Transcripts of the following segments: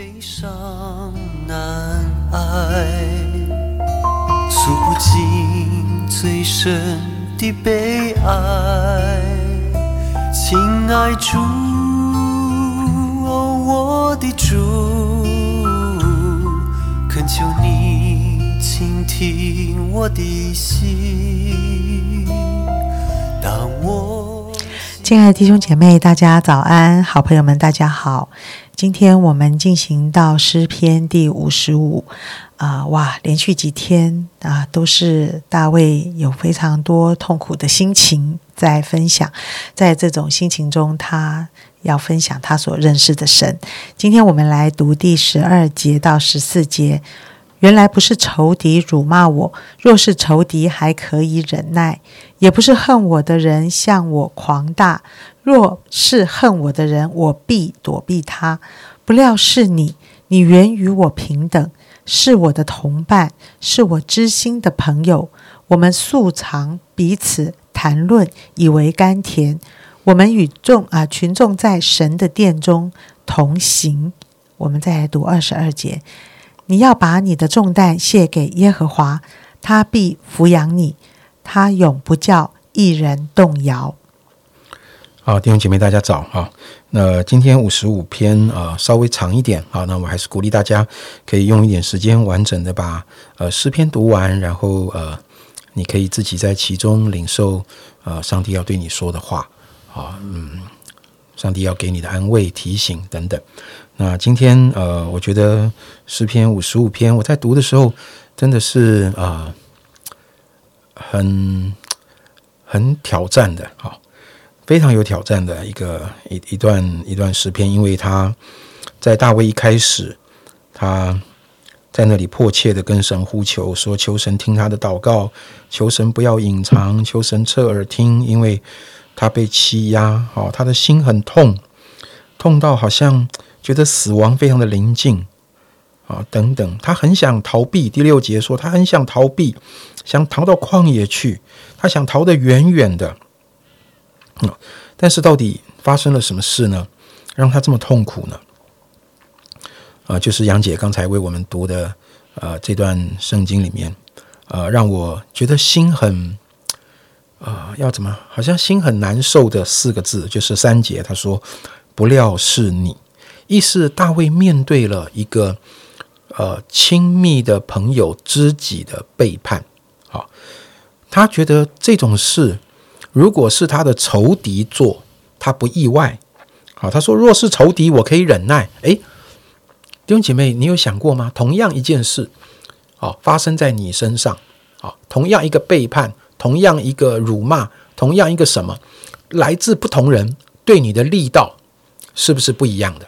悲伤难挨，诉不尽最深的悲哀。亲爱主，哦，我的主，恳求你倾听我的心。亲爱的弟兄姐妹，大家早安！好朋友们，大家好！今天我们进行到诗篇第五十五啊，哇，连续几天啊，都是大卫有非常多痛苦的心情在分享，在这种心情中，他要分享他所认识的神。今天我们来读第十二节到十四节。原来不是仇敌辱骂我，若是仇敌还可以忍耐；也不是恨我的人向我狂大，若是恨我的人，我必躲避他。不料是你，你原与我平等，是我的同伴，是我知心的朋友。我们素常彼此谈论，以为甘甜。我们与众啊群众在神的殿中同行。我们再来读二十二节。你要把你的重担卸给耶和华，他必抚养你，他永不叫一人动摇。好，弟兄姐妹，大家早啊！那今天五十五篇啊，稍微长一点啊，那我还是鼓励大家可以用一点时间，完整的把呃诗篇读完，然后呃，你可以自己在其中领受呃上帝要对你说的话啊，嗯，上帝要给你的安慰、提醒等等。那今天呃，我觉得诗篇五十五篇，我在读的时候真的是啊，很很挑战的，哈，非常有挑战的一个一一段一段诗篇，因为他在大卫一开始，他在那里迫切的跟神呼求，说求神听他的祷告，求神不要隐藏，求神侧耳听，因为他被欺压，哦，他的心很痛，痛到好像。觉得死亡非常的临近啊，等等，他很想逃避。第六节说，他很想逃避，想逃到旷野去，他想逃得远远的。嗯，但是到底发生了什么事呢？让他这么痛苦呢？啊，就是杨姐刚才为我们读的呃这段圣经里面，呃，让我觉得心很啊，要怎么？好像心很难受的四个字，就是三节，他说：“不料是你。”意思大卫面对了一个呃亲密的朋友知己的背叛，好，他觉得这种事如果是他的仇敌做，他不意外。好，他说若是仇敌，我可以忍耐。诶，弟兄姐妹，你有想过吗？同样一件事，好发生在你身上，好，同样一个背叛，同样一个辱骂，同样一个什么，来自不同人，对你的力道是不是不一样的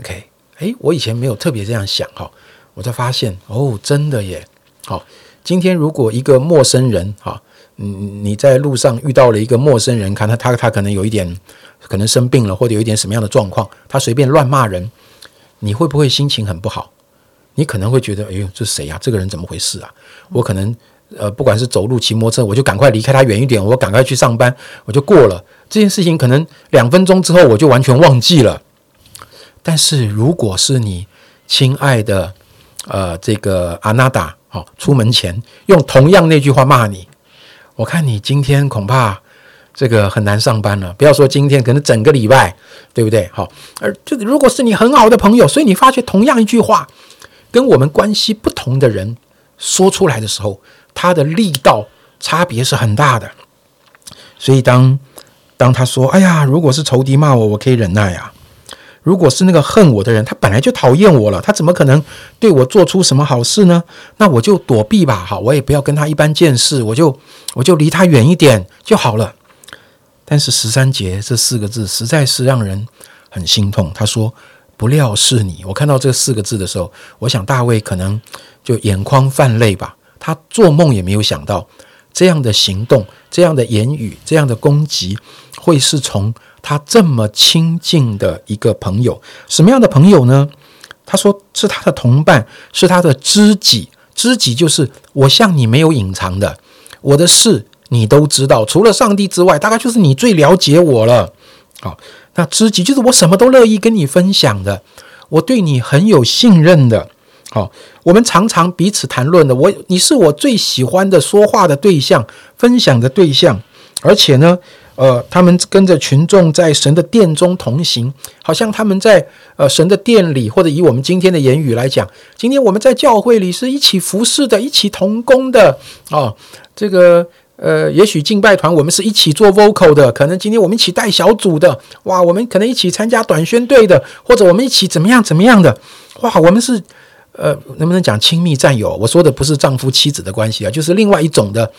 ？OK，哎，我以前没有特别这样想哈，我才发现哦，真的耶。好，今天如果一个陌生人哈，嗯，你在路上遇到了一个陌生人，看他他他可能有一点可能生病了，或者有一点什么样的状况，他随便乱骂人，你会不会心情很不好？你可能会觉得，哎呦，这谁呀？这个人怎么回事啊？我可能呃，不管是走路、骑摩托车，我就赶快离开他远一点，我赶快去上班，我就过了这件事情。可能两分钟之后，我就完全忘记了。但是，如果是你亲爱的，呃，这个阿娜达，好，出门前用同样那句话骂你，我看你今天恐怕这个很难上班了。不要说今天，可能整个礼拜，对不对？好，而这个如果是你很好的朋友，所以你发觉同样一句话，跟我们关系不同的人说出来的时候，他的力道差别是很大的。所以当当他说：“哎呀，如果是仇敌骂我，我可以忍耐啊。”如果是那个恨我的人，他本来就讨厌我了，他怎么可能对我做出什么好事呢？那我就躲避吧，好，我也不要跟他一般见识，我就我就离他远一点就好了。但是十三节这四个字实在是让人很心痛。他说：“不料是你。”我看到这四个字的时候，我想大卫可能就眼眶泛泪吧。他做梦也没有想到，这样的行动、这样的言语、这样的攻击，会是从。他这么亲近的一个朋友，什么样的朋友呢？他说是他的同伴，是他的知己。知己就是我向你没有隐藏的，我的事你都知道，除了上帝之外，大概就是你最了解我了。好，那知己就是我什么都乐意跟你分享的，我对你很有信任的。好，我们常常彼此谈论的，我你是我最喜欢的说话的对象，分享的对象，而且呢。呃，他们跟着群众在神的殿中同行，好像他们在呃神的殿里，或者以我们今天的言语来讲，今天我们在教会里是一起服侍的，一起同工的哦。这个呃，也许敬拜团我们是一起做 vocal 的，可能今天我们一起带小组的，哇，我们可能一起参加短宣队的，或者我们一起怎么样怎么样的，哇，我们是呃，能不能讲亲密战友？我说的不是丈夫妻子的关系啊，就是另外一种的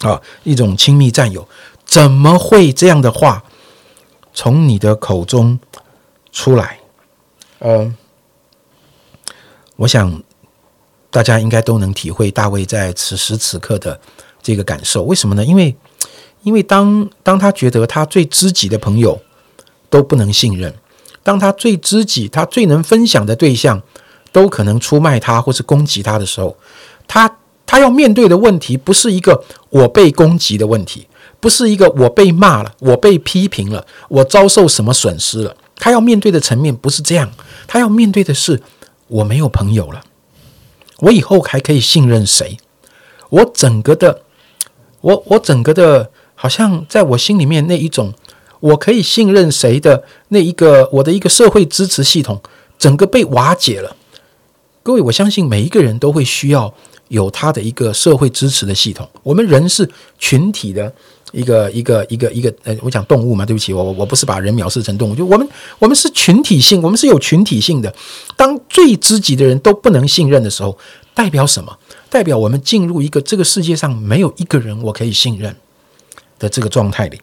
啊，一种亲密战友。怎么会这样的话从你的口中出来？呃，我想大家应该都能体会大卫在此时此刻的这个感受。为什么呢？因为，因为当当他觉得他最知己的朋友都不能信任，当他最知己、他最能分享的对象都可能出卖他或是攻击他的时候，他他要面对的问题不是一个我被攻击的问题。不是一个我被骂了，我被批评了，我遭受什么损失了？他要面对的层面不是这样，他要面对的是我没有朋友了，我以后还可以信任谁？我整个的，我我整个的，好像在我心里面那一种我可以信任谁的那一个我的一个社会支持系统，整个被瓦解了。各位，我相信每一个人都会需要有他的一个社会支持的系统。我们人是群体的。一个一个一个一个，呃，我讲动物嘛，对不起，我我不是把人藐视成动物，就我们我们是群体性，我们是有群体性的。当最知己的人都不能信任的时候，代表什么？代表我们进入一个这个世界上没有一个人我可以信任的这个状态里。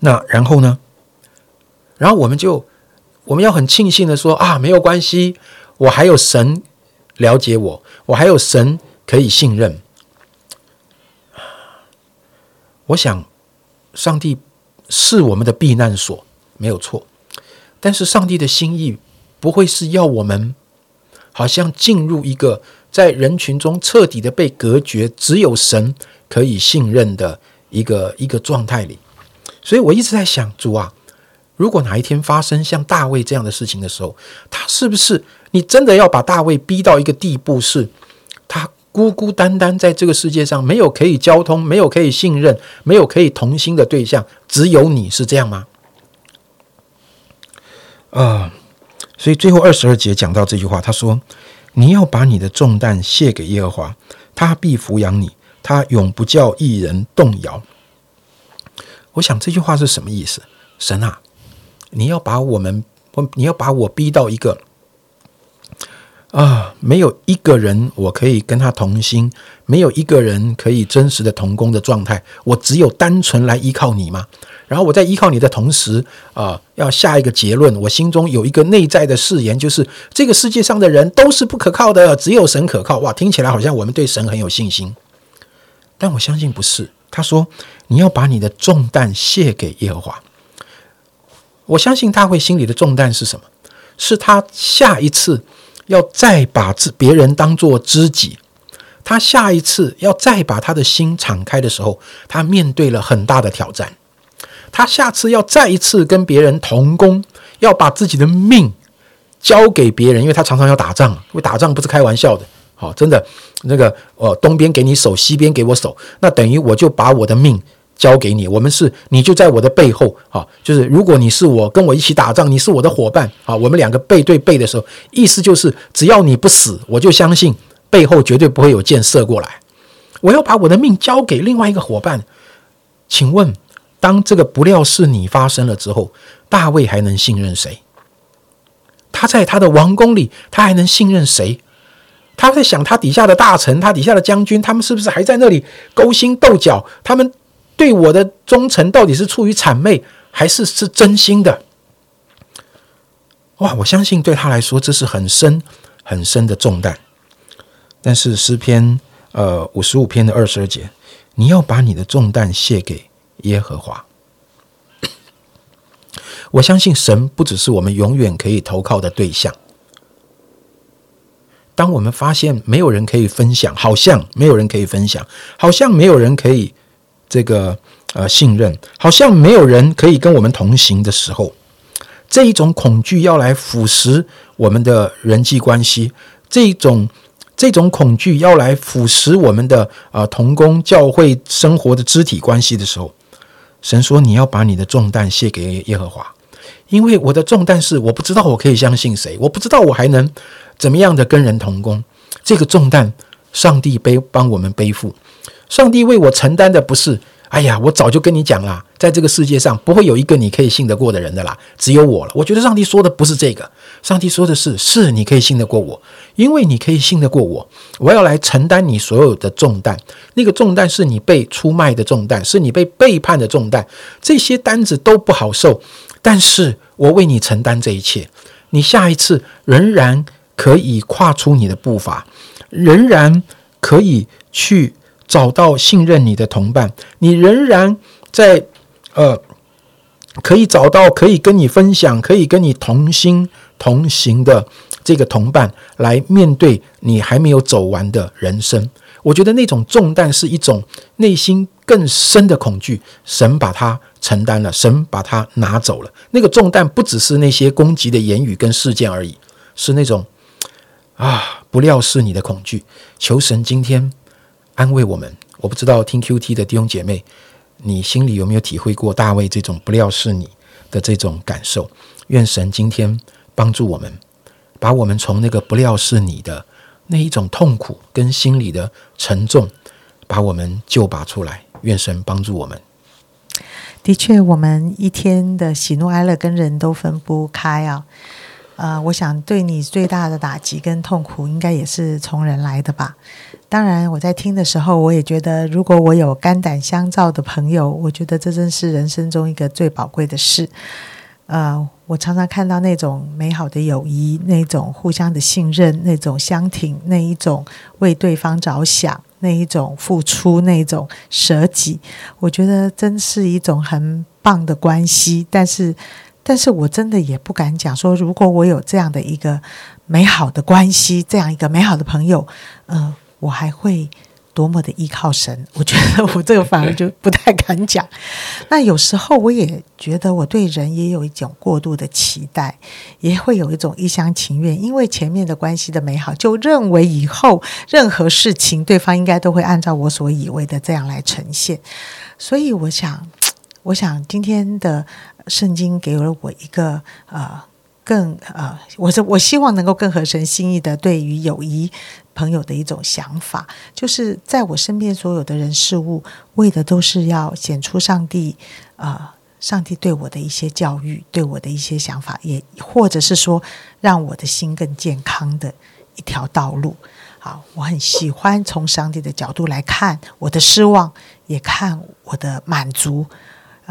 那然后呢？然后我们就我们要很庆幸的说啊，没有关系，我还有神了解我，我还有神可以信任。我想，上帝是我们的避难所，没有错。但是，上帝的心意不会是要我们好像进入一个在人群中彻底的被隔绝，只有神可以信任的一个一个状态里。所以我一直在想，主啊，如果哪一天发生像大卫这样的事情的时候，他是不是你真的要把大卫逼到一个地步，是他？孤孤单单在这个世界上，没有可以交通，没有可以信任，没有可以同心的对象，只有你是这样吗？啊，所以最后二十二节讲到这句话，他说：“你要把你的重担卸给耶和华，他必抚养你，他永不叫一人动摇。”我想这句话是什么意思？神啊，你要把我们，你要把我逼到一个。啊，没有一个人我可以跟他同心，没有一个人可以真实的同工的状态，我只有单纯来依靠你吗？然后我在依靠你的同时，啊，要下一个结论，我心中有一个内在的誓言，就是这个世界上的人都是不可靠的，只有神可靠。哇，听起来好像我们对神很有信心，但我相信不是。他说，你要把你的重担卸给耶和华。我相信大卫心里的重担是什么？是他下一次。要再把自别人当做知己，他下一次要再把他的心敞开的时候，他面对了很大的挑战。他下次要再一次跟别人同工，要把自己的命交给别人，因为他常常要打仗，因为打仗不是开玩笑的。好，真的，那个呃，东边给你守，西边给我守，那等于我就把我的命。交给你，我们是你就在我的背后啊，就是如果你是我跟我一起打仗，你是我的伙伴啊，我们两个背对背的时候，意思就是只要你不死，我就相信背后绝对不会有箭射过来。我要把我的命交给另外一个伙伴，请问，当这个不料是你发生了之后，大卫还能信任谁？他在他的王宫里，他还能信任谁？他在想他底下的大臣，他底下的将军，他们是不是还在那里勾心斗角？他们。对我的忠诚到底是出于谄媚，还是是真心的？哇！我相信对他来说，这是很深很深的重担。但是诗篇呃五十五篇的二十二节，你要把你的重担卸给耶和华。我相信神不只是我们永远可以投靠的对象。当我们发现没有人可以分享，好像没有人可以分享，好像没有人可以。这个呃信任，好像没有人可以跟我们同行的时候，这一种恐惧要来腐蚀我们的人际关系，这一种这种恐惧要来腐蚀我们的啊同工教会生活的肢体关系的时候，神说你要把你的重担卸给耶和华，因为我的重担是我不知道我可以相信谁，我不知道我还能怎么样的跟人同工，这个重担上帝背帮我们背负。上帝为我承担的不是，哎呀，我早就跟你讲啦，在这个世界上不会有一个你可以信得过的人的啦，只有我了。我觉得上帝说的不是这个，上帝说的是，是你可以信得过我，因为你可以信得过我，我要来承担你所有的重担。那个重担是你被出卖的重担，是你被背叛的重担，这些单子都不好受，但是我为你承担这一切，你下一次仍然可以跨出你的步伐，仍然可以去。找到信任你的同伴，你仍然在呃，可以找到可以跟你分享、可以跟你同心同行的这个同伴，来面对你还没有走完的人生。我觉得那种重担是一种内心更深的恐惧，神把它承担了，神把它拿走了。那个重担不只是那些攻击的言语跟事件而已，是那种啊，不料是你的恐惧。求神今天。安慰我们，我不知道听 Q T 的弟兄姐妹，你心里有没有体会过大卫这种不料是你的这种感受？愿神今天帮助我们，把我们从那个不料是你的那一种痛苦跟心里的沉重，把我们救拔出来。愿神帮助我们。的确，我们一天的喜怒哀乐跟人都分不开啊。呃，我想对你最大的打击跟痛苦，应该也是从人来的吧。当然，我在听的时候，我也觉得，如果我有肝胆相照的朋友，我觉得这真是人生中一个最宝贵的事。呃，我常常看到那种美好的友谊，那种互相的信任，那种相挺，那一种为对方着想，那一种付出，那一种舍己，我觉得真是一种很棒的关系。但是。但是我真的也不敢讲说，如果我有这样的一个美好的关系，这样一个美好的朋友，嗯，我还会多么的依靠神？我觉得我这个反而就不太敢讲。那有时候我也觉得我对人也有一种过度的期待，也会有一种一厢情愿，因为前面的关系的美好，就认为以后任何事情对方应该都会按照我所以为的这样来呈现。所以我想，我想今天的。圣经给了我一个呃更呃，我是我希望能够更合神心意的对于友谊朋友的一种想法，就是在我身边所有的人事物，为的都是要显出上帝呃，上帝对我的一些教育，对我的一些想法，也或者是说让我的心更健康的一条道路。好，我很喜欢从上帝的角度来看我的失望，也看我的满足。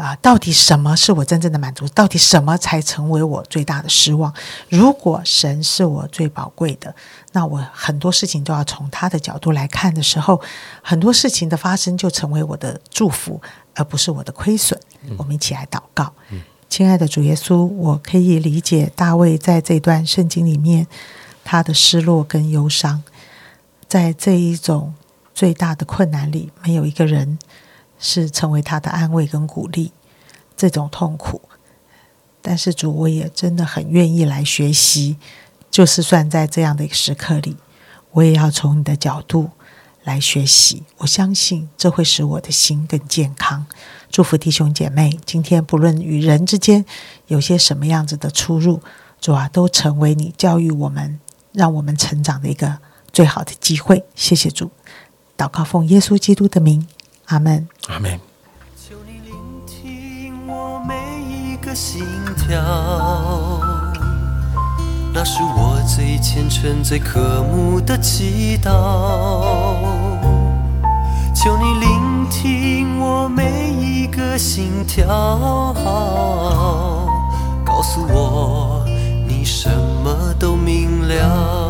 啊，到底什么是我真正的满足？到底什么才成为我最大的失望？如果神是我最宝贵的，那我很多事情都要从他的角度来看的时候，很多事情的发生就成为我的祝福，而不是我的亏损。我们一起来祷告，亲爱的主耶稣，我可以理解大卫在这段圣经里面他的失落跟忧伤，在这一种最大的困难里，没有一个人。是成为他的安慰跟鼓励，这种痛苦。但是主，我也真的很愿意来学习，就是算在这样的一个时刻里，我也要从你的角度来学习。我相信这会使我的心更健康。祝福弟兄姐妹，今天不论与人之间有些什么样子的出入，主啊，都成为你教育我们、让我们成长的一个最好的机会。谢谢主，祷告奉耶稣基督的名。阿门，阿门。求你聆听我每一个心跳，那是我最虔诚、最渴慕的祈祷。求你聆听我每一个心跳，告诉我你什么都明了。